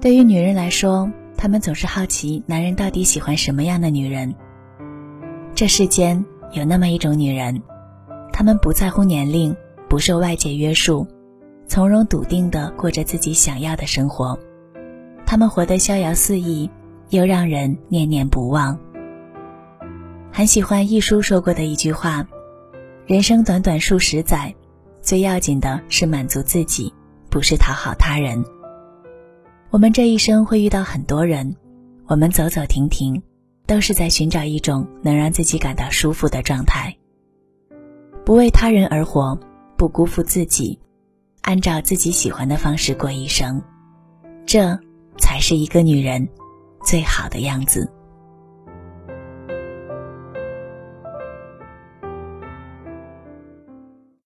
对于女人来说，她们总是好奇男人到底喜欢什么样的女人。这世间有那么一种女人，她们不在乎年龄，不受外界约束，从容笃定地过着自己想要的生活。她们活得逍遥肆意，又让人念念不忘。很喜欢一书说过的一句话：“人生短短数十载，最要紧的是满足自己，不是讨好他人。”我们这一生会遇到很多人，我们走走停停，都是在寻找一种能让自己感到舒服的状态。不为他人而活，不辜负自己，按照自己喜欢的方式过一生，这才是一个女人最好的样子。